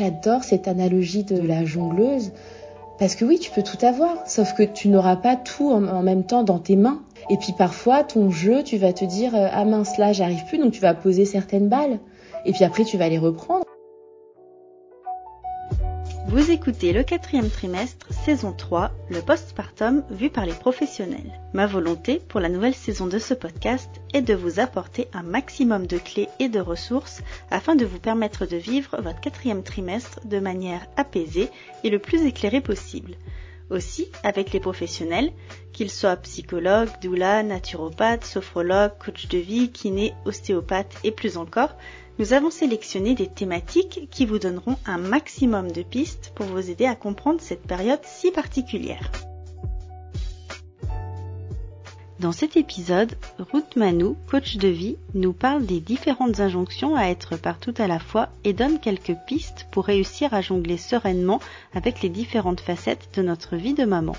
J'adore cette analogie de la jongleuse. Parce que oui, tu peux tout avoir, sauf que tu n'auras pas tout en, même temps dans tes mains. Et puis parfois, ton jeu, tu vas te dire, euh, ah mince, là, j'arrive plus, donc tu vas poser certaines balles. Et puis après, tu vas les reprendre. Vous écoutez le quatrième trimestre, saison 3, le postpartum vu par les professionnels. Ma volonté pour la nouvelle saison de ce podcast est de vous apporter un maximum de clés et de ressources afin de vous permettre de vivre votre quatrième trimestre de manière apaisée et le plus éclairée possible. Aussi, avec les professionnels, qu'ils soient psychologues, doula, naturopathes, sophrologues, coach de vie, kiné, ostéopathes et plus encore, nous avons sélectionné des thématiques qui vous donneront un maximum de pistes pour vous aider à comprendre cette période si particulière. Dans cet épisode, Ruth Manou, coach de vie, nous parle des différentes injonctions à être partout à la fois et donne quelques pistes pour réussir à jongler sereinement avec les différentes facettes de notre vie de maman.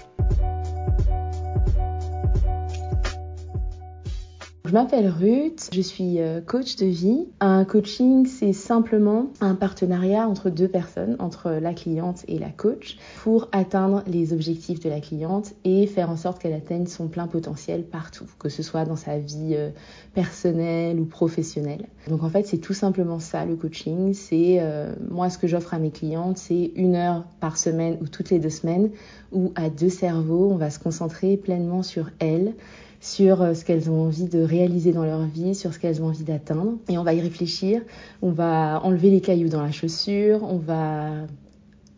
Je m'appelle Ruth, je suis euh, coach de vie. Un coaching, c'est simplement un partenariat entre deux personnes, entre la cliente et la coach, pour atteindre les objectifs de la cliente et faire en sorte qu'elle atteigne son plein potentiel partout, que ce soit dans sa vie euh, personnelle ou professionnelle. Donc en fait, c'est tout simplement ça le coaching. C'est euh, moi ce que j'offre à mes clientes, c'est une heure par semaine ou toutes les deux semaines où à deux cerveaux, on va se concentrer pleinement sur elles sur euh, ce qu'elles ont envie de réaliser dans leur vie, sur ce qu'elles ont envie d'atteindre. Et on va y réfléchir, on va enlever les cailloux dans la chaussure, on va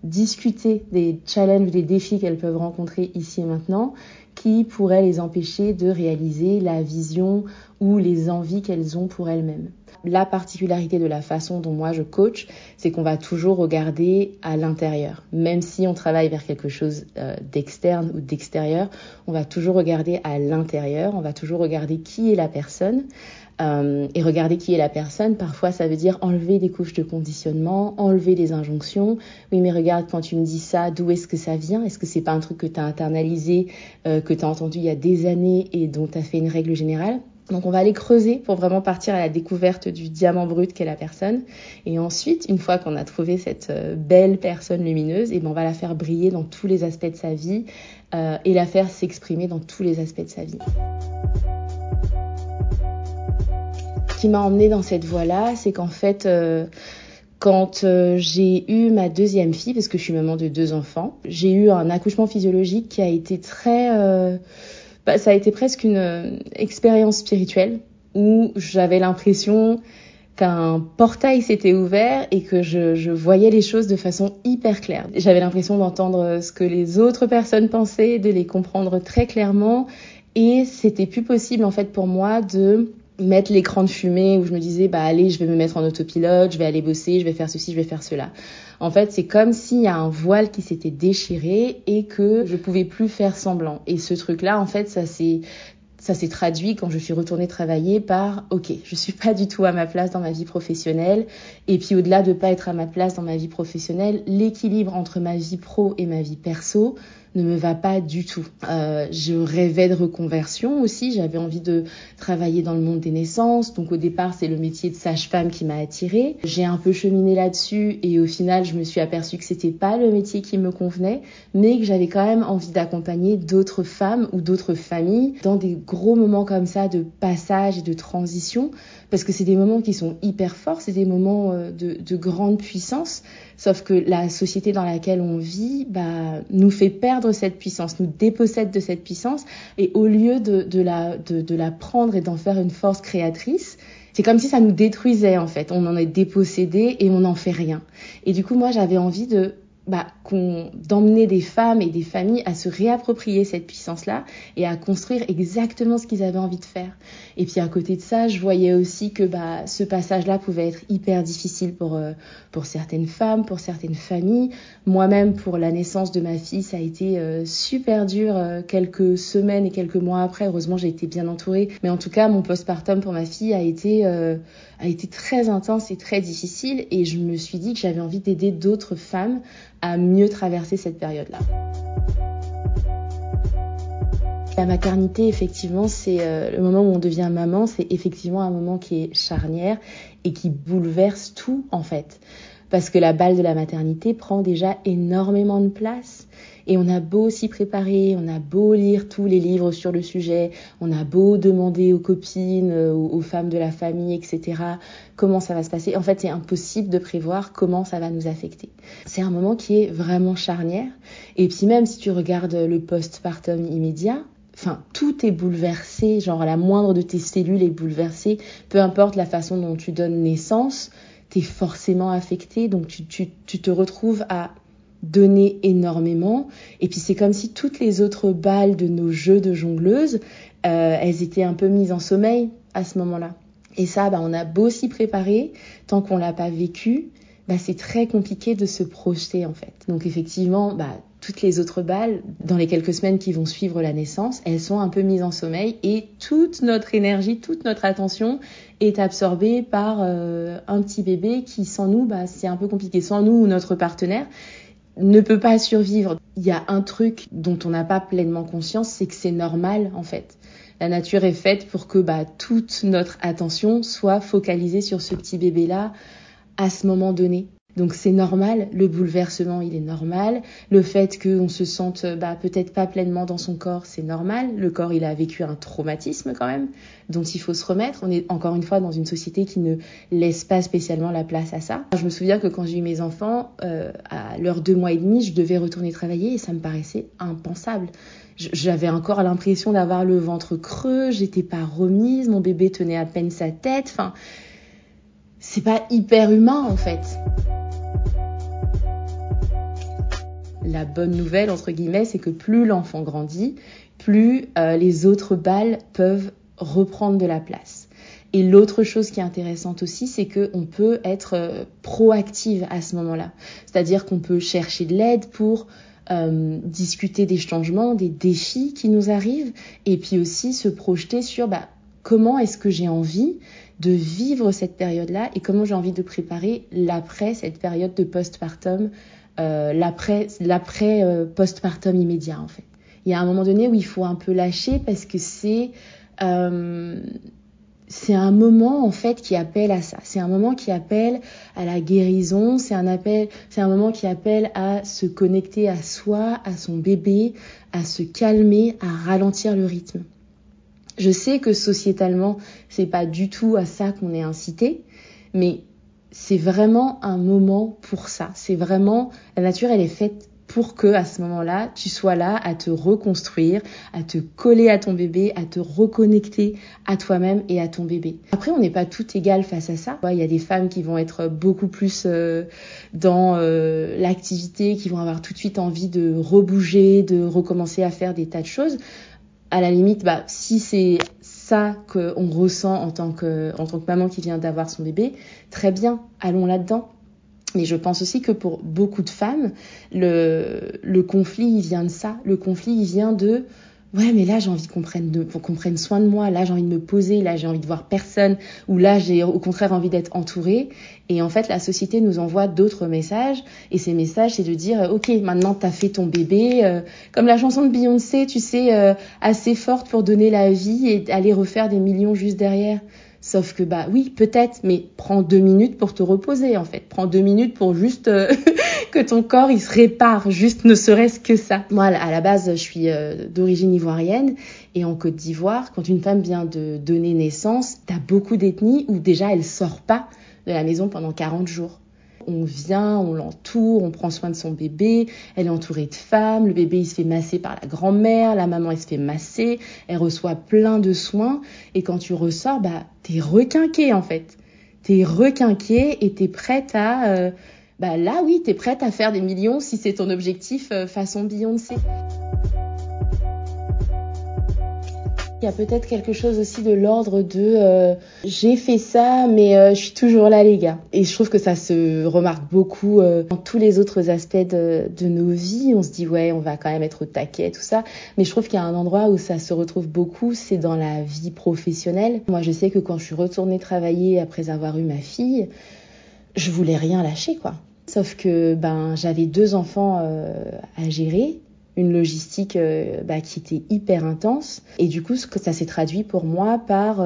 discuter des challenges, des défis qu'elles peuvent rencontrer ici et maintenant, qui pourraient les empêcher de réaliser la vision ou les envies qu'elles ont pour elles-mêmes la particularité de la façon dont moi je coach, c'est qu'on va toujours regarder à l'intérieur. Même si on travaille vers quelque chose euh, d'externe ou d'extérieur, on va toujours regarder à l'intérieur, on va toujours regarder qui est la personne. Euh, et regarder qui est la personne, parfois ça veut dire enlever des couches de conditionnement, enlever des injonctions. Oui, mais regarde, quand tu me dis ça, d'où est-ce que ça vient? Est-ce que c'est pas un truc que tu as internalisé, euh, que tu as entendu il y a des années et dont tu as fait une règle générale? Donc on va aller creuser pour vraiment partir à la découverte du diamant brut qu'est la personne. Et ensuite, une fois qu'on a trouvé cette euh, belle personne lumineuse, et eh ben on va la faire briller dans tous les aspects de sa vie euh, et la faire s'exprimer dans tous les aspects de sa vie. Ce qui m'a emmené dans cette voie-là, c'est qu'en fait, euh, quand j'ai eu ma deuxième fille, parce que je suis maman de deux enfants, j'ai eu un accouchement physiologique qui a été très bah, ça a été presque une euh, expérience spirituelle où j'avais l'impression qu'un portail s'était ouvert et que je, je, voyais les choses de façon hyper claire. J'avais l'impression d'entendre ce que les autres personnes pensaient, de les comprendre très clairement et c'était plus possible en fait pour moi de mettre l'écran de fumée où je me disais bah allez je vais me mettre en autopilote, je vais aller bosser, je vais faire ceci, je vais faire cela. En fait c'est comme s'il y a un voile qui s'était déchiré et que je pouvais plus faire semblant. Et ce truc là en fait ça s'est ça s'est traduit quand je suis retournée travailler par OK, je suis pas du tout à ma place dans ma vie professionnelle et puis au-delà de pas être à ma place dans ma vie professionnelle, l'équilibre entre ma vie pro et ma vie perso ne me va pas du tout. Euh, je rêvais de reconversion aussi, j'avais envie de travailler dans le monde des naissances, donc au départ c'est le métier de sage-femme qui m'a attirée. J'ai un peu cheminé là-dessus et au final je me suis aperçue que c'était pas le métier qui me convenait, mais que j'avais quand même envie d'accompagner d'autres femmes ou d'autres familles dans des gros moments comme ça de passage et de transition parce que c'est des moments qui sont hyper forts, c'est des moments euh, de, de, grande puissance, sauf que la société dans laquelle on vit bah, nous fait perdre cette puissance, nous dépossède de cette puissance, et au lieu de, la, de la prendre et d'en faire une force créatrice, c'est comme si ça nous détruisait en fait. On en est dépossédé et on n'en fait rien. Et du coup, moi, j'avais envie de bah, d'emmener des femmes et des familles à se réapproprier cette puissance-là et à construire exactement ce qu'ils avaient envie de faire. Et puis à côté de ça, je voyais aussi que bah, ce passage-là pouvait être hyper difficile pour, euh, pour certaines femmes, pour certaines familles. Moi-même, pour la naissance de ma fille, ça a été euh, super dur euh, quelques semaines et quelques mois après. Heureusement, j'ai été bien entourée. Mais en tout cas, mon postpartum pour ma fille a été, a été très intense et très difficile. Et je me suis dit que j'avais envie d'aider d'autres femmes à mieux traverser cette période-là. La maternité, effectivement, c'est euh, le moment où on devient maman, c'est effectivement un moment qui est charnière et qui bouleverse tout en fait. Parce que la balle de la maternité prend déjà énormément de place. Et on a beau s'y préparer, on a beau lire tous les livres sur le sujet, on a beau demander aux copines, euh, aux, femmes de la famille, etc., comment ça va se passer. En fait, c'est impossible de prévoir comment ça va nous affecter. C'est un moment qui est vraiment charnière. Et puis même si tu regardes le postpartum immédiat, enfin tout est bouleversé, genre la moindre de tes cellules est bouleversée, peu importe la façon dont tu donnes naissance, tu es forcément affecté, donc tu, tu, tu te retrouves à donner énormément. Et puis c'est comme si toutes les autres balles de nos jeux de jongleuse, euh, elles étaient un peu mises en sommeil à ce moment-là. Et ça, bah, on a beau s'y préparer, tant qu'on l'a pas vécu, bah, c'est très compliqué de se projeter en fait. Donc effectivement, bah, toutes les autres balles, dans les quelques semaines qui vont suivre la naissance, elles sont un peu mises en sommeil et toute notre énergie, toute notre attention est absorbée par euh, un petit bébé qui, sans nous, bah, c'est un peu compliqué. Sans nous ou notre partenaire, ne peut pas survivre. Il y a un truc dont on n'a pas pleinement conscience, c'est que c'est normal en fait. La nature est faite pour que bah, toute notre attention soit focalisée sur ce petit bébé-là à ce moment donné. Donc c'est normal, le bouleversement il est normal, le fait qu'on se sente bah, peut-être pas pleinement dans son corps c'est normal, le corps il a vécu un traumatisme quand même dont il faut se remettre, on est encore une fois dans une société qui ne laisse pas spécialement la place à ça. Je me souviens que quand j'ai eu mes enfants, euh, à l'heure deux mois et demi je devais retourner travailler et ça me paraissait impensable. J'avais encore l'impression d'avoir le ventre creux, j'étais pas remise, mon bébé tenait à peine sa tête, enfin c'est pas hyper humain en fait. La bonne nouvelle, entre guillemets, c'est que plus l'enfant grandit, plus euh, les autres balles peuvent reprendre de la place. Et l'autre chose qui est intéressante aussi, c'est qu'on peut être euh, proactive à ce moment-là. C'est-à-dire qu'on peut chercher de l'aide pour euh, discuter des changements, des défis qui nous arrivent, et puis aussi se projeter sur bah, comment est-ce que j'ai envie de vivre cette période-là et comment j'ai envie de préparer l'après, cette période de postpartum euh, l'après euh, postpartum immédiat en fait. Il y a un moment donné où il faut un peu lâcher parce que c'est euh, c'est un moment en fait qui appelle à ça. C'est un moment qui appelle à la guérison. C'est un appel, c'est un moment qui appelle à se connecter à soi, à son bébé, à se calmer, à ralentir le rythme. Je sais que sociétalement, c'est pas du tout à ça qu'on est incité, mais c'est vraiment un moment pour ça. C'est vraiment la nature, elle est faite pour que à ce moment-là, tu sois là à te reconstruire, à te coller à ton bébé, à te reconnecter à toi-même et à ton bébé. Après, on n'est pas tout égal face à ça. Il y a des femmes qui vont être beaucoup plus euh, dans euh, l'activité, qui vont avoir tout de suite envie de rebouger, de recommencer à faire des tas de choses. À la limite, bah, si c'est ça qu'on ressent en tant, que, maman qui vient d'avoir son bébé, très bien, allons là-dedans. Mais je pense aussi que pour beaucoup de femmes, le, le conflit, il vient de ça. Le conflit, il vient de ouais mais là j'ai envie qu'on prenne, prenne soin de moi, là j'ai envie de me poser, là j'ai envie de voir personne, ou là j'ai au contraire envie d'être entourée. Et en fait la société nous envoie d'autres messages, et ces messages c'est de dire ok maintenant t'as fait ton bébé, euh, comme la chanson de Beyoncé, tu sais, euh, assez forte pour donner la vie et aller refaire des millions juste derrière. Sauf que bah oui, peut-être, mais prends deux minutes pour te reposer en fait. Prends deux minutes pour juste euh, que ton corps il se répare, juste ne serait-ce que ça. Moi à la base, je suis euh, d'origine ivoirienne et en Côte d'Ivoire, quand une femme vient de donner naissance, t'as beaucoup d'ethnies où déjà elle sort pas de la maison pendant 40 jours. On vient, on l'entoure, on prend soin de son bébé, elle est entourée de femmes, le bébé il se fait masser par la grand-mère, la maman elle se fait masser, elle reçoit plein de soins et quand tu ressors, bah t'es requinqué en fait. T'es requinqué et t'es prête à... Euh, bah là oui, t'es prête à faire des millions si c'est ton objectif euh, façon Beyoncé. Il y a peut-être quelque chose aussi de l'ordre de euh, j'ai fait ça mais euh, je suis toujours là les gars. Et je trouve que ça se remarque beaucoup dans tous les autres aspects de, de, nos vies. On se dit ouais on va quand même être au taquet tout ça. Mais je trouve qu'il y a un endroit où ça se retrouve beaucoup, c'est dans la vie professionnelle. Moi je sais que quand je suis retournée travailler après avoir eu ma fille, je voulais rien lâcher quoi. Sauf que ben j'avais deux enfants à gérer une logistique bah, qui était hyper intense. Et du coup, ça s'est traduit pour moi par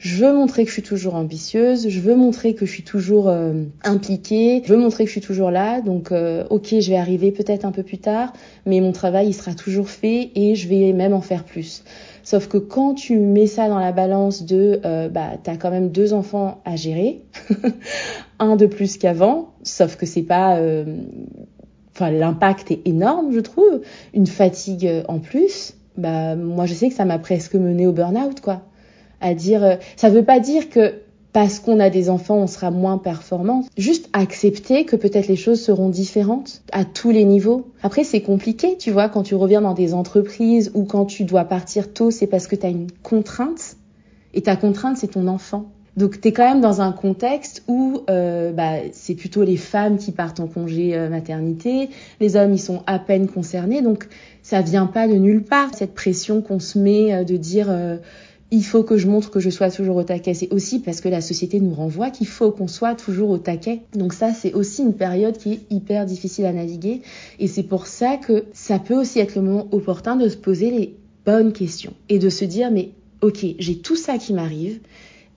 je veux montrer que je suis toujours ambitieuse, je veux montrer que je suis toujours euh, impliquée, je veux montrer que je suis toujours là. Donc, euh, ok, je vais arriver peut-être un peu plus tard, mais mon travail, il sera toujours fait et je vais même en faire plus. Sauf que quand tu mets ça dans la balance de, euh, bah, t'as quand même deux enfants à gérer, un de plus qu'avant, sauf que c'est pas, euh, enfin, l'impact est énorme, je trouve, une fatigue en plus. Bah, moi, je sais que ça m'a presque mené au burn-out, quoi à dire, euh, ça veut pas dire que parce qu'on a des enfants, on sera moins performant. Juste accepter que peut-être les choses seront différentes à tous les niveaux. Après, c'est compliqué, tu vois, quand tu reviens dans des entreprises ou quand tu dois partir tôt, c'est parce que tu as une contrainte. Et ta contrainte, c'est ton enfant. Donc, tu es quand même dans un contexte où euh, bah, c'est plutôt les femmes qui partent en congé euh, maternité, les hommes, ils sont à peine concernés. Donc, ça vient pas de nulle part, cette pression qu'on se met euh, de dire il faut que je montre que je sois toujours au taquet. C'est aussi parce que la société nous renvoie qu'il faut qu'on soit toujours au taquet. Donc ça, c'est aussi une période qui est hyper difficile à naviguer. Et c'est pour ça que ça peut aussi être le moment opportun de se poser les bonnes questions et de se dire, mais ok, j'ai tout ça qui m'arrive.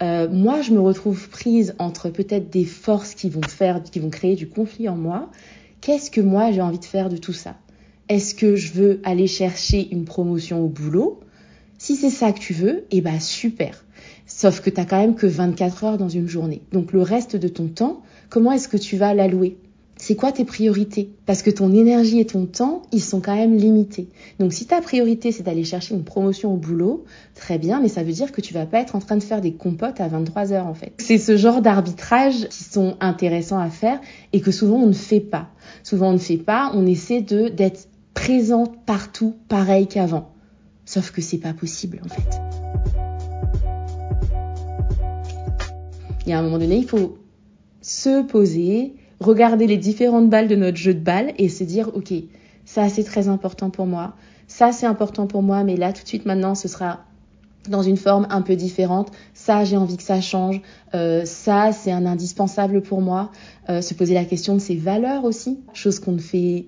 Euh, moi, je me retrouve prise entre peut-être des forces qui vont faire, qui vont créer du conflit en moi. Qu'est-ce que moi j'ai envie de faire de tout ça? Est-ce que je veux aller chercher une promotion au boulot? Si c'est ça que tu veux, eh ben super. Sauf que tu n'as quand même que 24 heures dans une journée. Donc le reste de ton temps, comment est-ce que tu vas l'allouer? C'est quoi tes priorités? Parce que ton énergie et ton temps, ils sont quand même limités. Donc si ta priorité c'est d'aller chercher une promotion au boulot, très bien, mais ça veut dire que tu vas pas être en train de faire des compotes à 23 heures en fait. C'est ce genre d'arbitrage qui sont intéressants à faire et que souvent on ne fait pas. Souvent on ne fait pas, on essaie de d'être présente partout pareil qu'avant. Sauf que c'est pas possible en fait. Il y a un moment donné, il faut se poser, regarder les différentes balles de notre jeu de balles et se dire, ok, ça c'est très important pour moi, ça c'est important pour moi, mais là tout de suite maintenant ce sera dans une forme un peu différente. Ça, j'ai envie que ça change. Euh, ça, c'est un indispensable pour moi. Euh, se poser la question de ses valeurs aussi, chose qu'on ne fait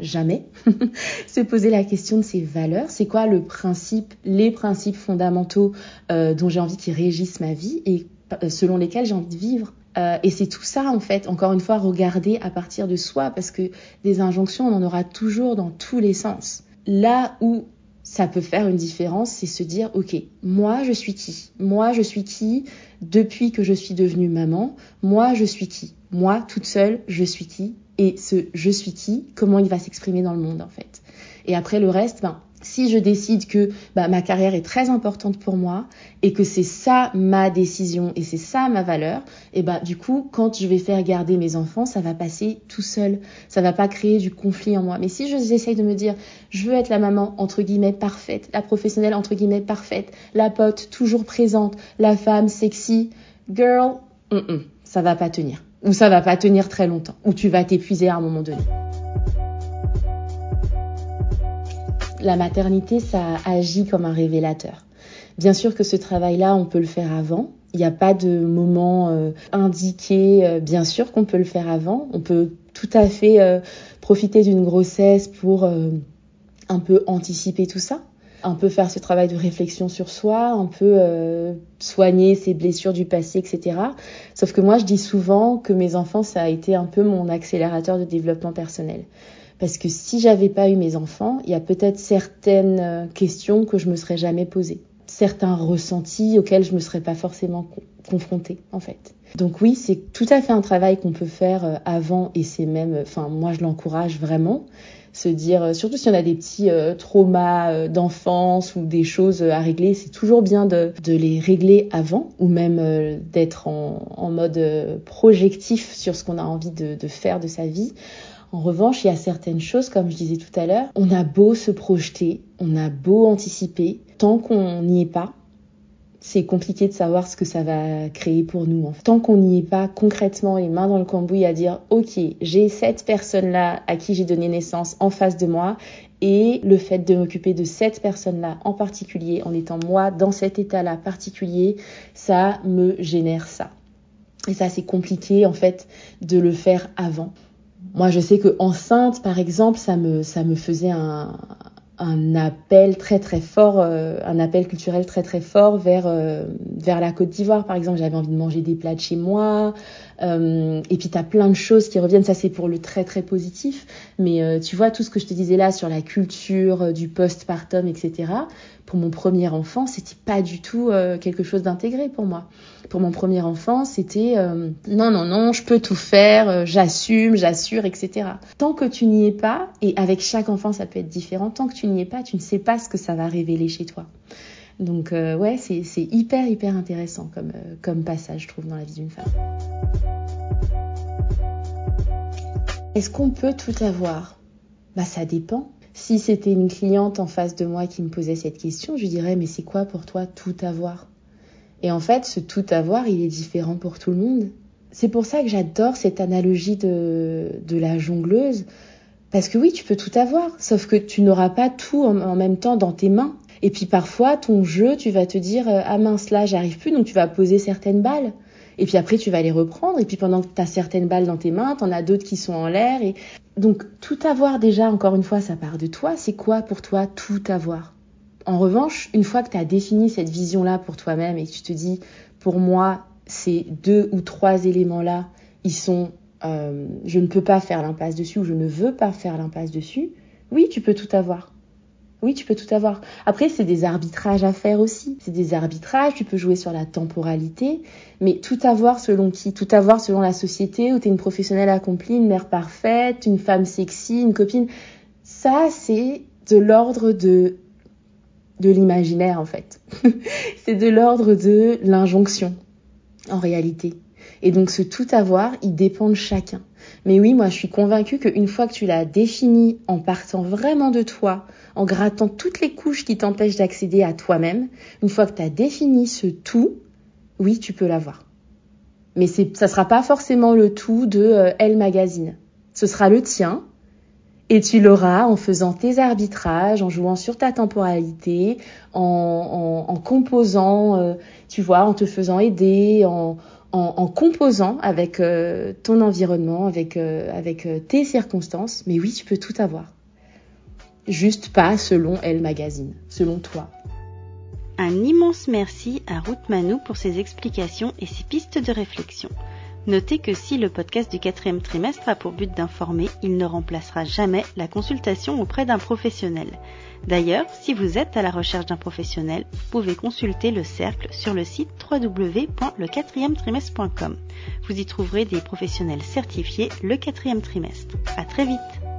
jamais, se poser la question de ses valeurs. C'est quoi le principe, les principes fondamentaux euh, dont j'ai envie qu'ils régissent ma vie et euh, selon lesquels j'ai envie de vivre. Euh, et c'est tout ça, en fait, encore une fois, regarder à partir de soi, parce que des injonctions, on en aura toujours dans tous les sens. Là où ça peut faire une différence, c'est se dire, ok, moi je suis qui? Moi je suis qui depuis que je suis devenue maman? Moi je suis qui? Moi toute seule, je suis qui? Et ce je suis qui, comment il va s'exprimer dans le monde en fait. Et après le reste, ben, si je décide que bah, ma carrière est très importante pour moi et que c'est ça ma décision et c'est ça ma valeur, et bah du coup quand je vais faire garder mes enfants, ça va passer tout seul, ça va pas créer du conflit en moi. Mais si j'essaye de me dire je veux être la maman entre guillemets parfaite, la professionnelle entre guillemets parfaite, la pote toujours présente, la femme sexy, girl, ça va pas tenir ou ça va pas tenir très longtemps, ou tu vas t'épuiser à un moment donné. La maternité, ça agit comme un révélateur. Bien sûr que ce travail-là, on peut le faire avant. Il n'y a pas de moment euh, indiqué. Euh, bien sûr qu'on peut le faire avant. On peut tout à fait euh, profiter d'une grossesse pour un peu anticiper tout ça un peu faire ce travail de réflexion sur soi, un peu euh, soigner ses blessures du passé, etc. Sauf que moi, je dis souvent que mes enfants, ça a été un peu mon accélérateur de développement personnel. Parce que si j'avais pas eu mes enfants, il y a peut-être certaines euh, questions que je me serais jamais posées, certains ressentis auxquels je me serais pas forcément confrontée, en fait. Donc oui, c'est tout à fait un travail qu'on peut faire euh, avant et c'est même, enfin moi je l'encourage vraiment se dire, euh, surtout si on a des petits euh, traumas euh, d'enfance ou des choses à régler, c'est toujours bien de, les régler avant ou même d'être en, en, mode projectif sur ce qu'on a envie de, de faire de sa vie. En revanche, il y a certaines choses, comme je disais tout à l'heure, on a beau se projeter, on a beau anticiper, tant qu'on n'y est pas, c'est compliqué de savoir ce que ça va créer pour nous. Tant qu'on n'y est pas concrètement les mains dans le cambouis à dire ok j'ai cette personne là à qui j'ai donné naissance en face de moi et le fait de m'occuper de cette personne là en particulier en étant moi dans cet état là particulier ça me génère ça. Et ça c'est compliqué en fait de le faire avant moi, je sais que enceinte, par exemple, ça me, ça me faisait un, un appel très très fort, euh, un appel culturel très très fort vers euh, vers la Côte d'Ivoire par exemple. J'avais envie de manger des plats de chez moi. Euh, et puis tu as plein de choses qui reviennent. Ça c'est pour le très très positif. Mais tu vois tout ce que je te disais là sur la culture du postpartum, etc. Pour mon premier enfant, c'était pas du tout quelque chose d'intégré pour moi. Pour mon premier enfant, c'était non non non, je peux tout faire, j'assume, j'assure, etc. Tant que tu n'y es pas, et avec chaque enfant ça peut être différent. Tant que tu n'y es pas, tu ne sais pas ce que ça va révéler chez toi. Donc euh, ouais, c'est hyper hyper intéressant comme, euh, comme passage, je trouve, dans la vie d'une femme. Est-ce qu'on peut tout avoir? Bah ça dépend. Si c'était une cliente en face de moi qui me posait cette question, je dirais mais c'est quoi pour toi tout avoir? Et en fait, ce tout avoir, il est différent pour tout le monde. C'est pour ça que j'adore cette analogie de, de la jongleuse. Parce que oui, tu peux tout avoir, sauf que tu n'auras pas tout en, même temps dans tes mains. Et puis parfois, ton jeu, tu vas te dire euh, ah mince là, j'arrive plus, donc tu vas poser certaines balles. Et puis après, tu vas les reprendre. Et puis pendant que tu as certaines balles dans tes mains, tu en as d'autres qui sont en l'air. Et donc tout avoir déjà, encore une fois, ça part de toi. C'est quoi pour toi tout avoir? En revanche, une fois que tu as défini cette vision-là pour toi-même et que tu te dis pour moi, ces deux ou trois éléments-là, ils sont euh, je ne peux pas faire l'impasse dessus ou je ne veux pas faire l'impasse dessus, oui, tu peux tout avoir. Oui, tu peux tout avoir. Après, c'est des arbitrages à faire aussi. C'est des arbitrages, tu peux jouer sur la temporalité, mais tout avoir selon qui? Tout avoir selon la société où tu es une professionnelle accomplie, une mère parfaite, une femme sexy, une copine. Ça, c'est de l'ordre de de l'imaginaire en fait. c'est de l'ordre de l'injonction en réalité. Et donc ce tout avoir, il dépend de chacun. Mais oui, moi je suis convaincue qu'une fois que tu l'as défini en partant vraiment de toi, en grattant toutes les couches qui t'empêchent d'accéder à toi-même, une fois que tu as défini ce tout, oui, tu peux l'avoir. Mais ça sera pas forcément le tout de euh, Elle Magazine. Ce sera le tien, et tu l'auras en faisant tes arbitrages, en jouant sur ta temporalité, en, en, composant, euh, tu vois, en te faisant aider, en, en, composant avec euh, ton environnement, avec, euh, avec euh, tes circonstances. Mais oui, tu peux tout avoir. Juste pas selon Elle Magazine, selon toi. Un immense merci à Ruth Manou pour ses explications et ses pistes de réflexion. Notez que si le podcast du quatrième trimestre a pour but d'informer, il ne remplacera jamais la consultation auprès d'un professionnel. D'ailleurs, si vous êtes à la recherche d'un professionnel, vous pouvez consulter le cercle sur le site www.lequatrièmetrimestre.com. Vous y trouverez des professionnels certifiés le quatrième trimestre. À très vite!